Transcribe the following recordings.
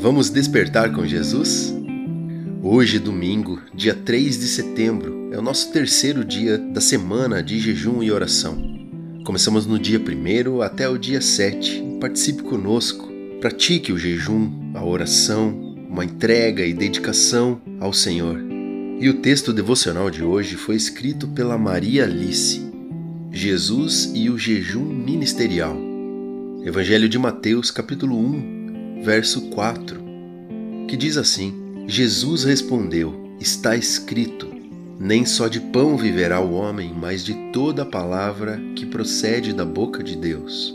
Vamos despertar com Jesus? Hoje, domingo, dia 3 de setembro, é o nosso terceiro dia da semana de jejum e oração. Começamos no dia 1 até o dia 7. Participe conosco, pratique o jejum, a oração, uma entrega e dedicação ao Senhor. E o texto devocional de hoje foi escrito pela Maria Alice. Jesus e o jejum ministerial. Evangelho de Mateus, capítulo 1, verso 4, que diz assim: Jesus respondeu: Está escrito: Nem só de pão viverá o homem, mas de toda a palavra que procede da boca de Deus.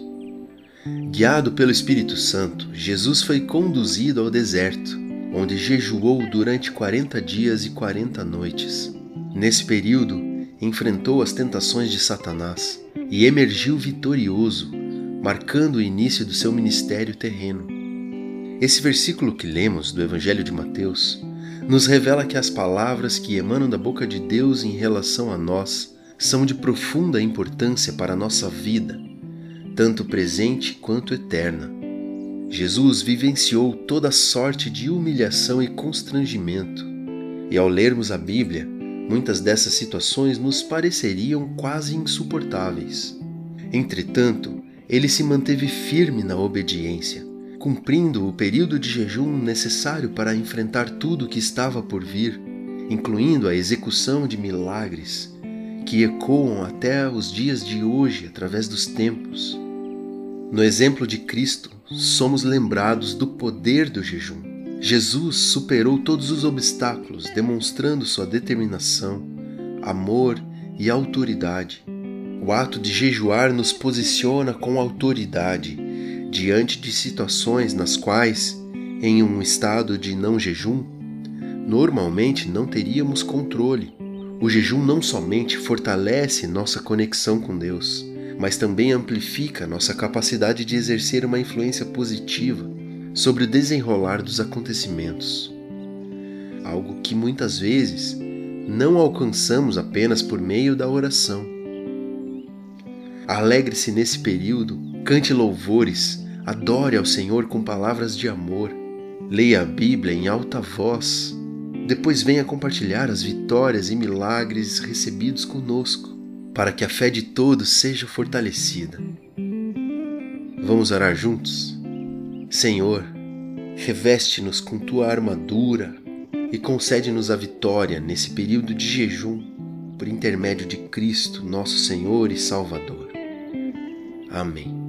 Guiado pelo Espírito Santo, Jesus foi conduzido ao deserto, onde jejuou durante 40 dias e 40 noites. Nesse período, enfrentou as tentações de Satanás e emergiu vitorioso, marcando o início do seu ministério terreno. Esse versículo que lemos do Evangelho de Mateus nos revela que as palavras que emanam da boca de Deus em relação a nós são de profunda importância para a nossa vida, tanto presente quanto eterna. Jesus vivenciou toda sorte de humilhação e constrangimento, e ao lermos a Bíblia, muitas dessas situações nos pareceriam quase insuportáveis. Entretanto, ele se manteve firme na obediência cumprindo o período de jejum necessário para enfrentar tudo o que estava por vir, incluindo a execução de milagres que ecoam até os dias de hoje através dos tempos. No exemplo de Cristo, somos lembrados do poder do jejum. Jesus superou todos os obstáculos, demonstrando sua determinação, amor e autoridade. O ato de jejuar nos posiciona com autoridade diante de situações nas quais, em um estado de não jejum, normalmente não teríamos controle. O jejum não somente fortalece nossa conexão com Deus, mas também amplifica nossa capacidade de exercer uma influência positiva sobre o desenrolar dos acontecimentos. Algo que muitas vezes não alcançamos apenas por meio da oração. Alegre-se nesse período, cante louvores, Adore ao Senhor com palavras de amor. Leia a Bíblia em alta voz. Depois venha compartilhar as vitórias e milagres recebidos conosco, para que a fé de todos seja fortalecida. Vamos orar juntos? Senhor, reveste-nos com tua armadura e concede-nos a vitória nesse período de jejum, por intermédio de Cristo, nosso Senhor e Salvador. Amém.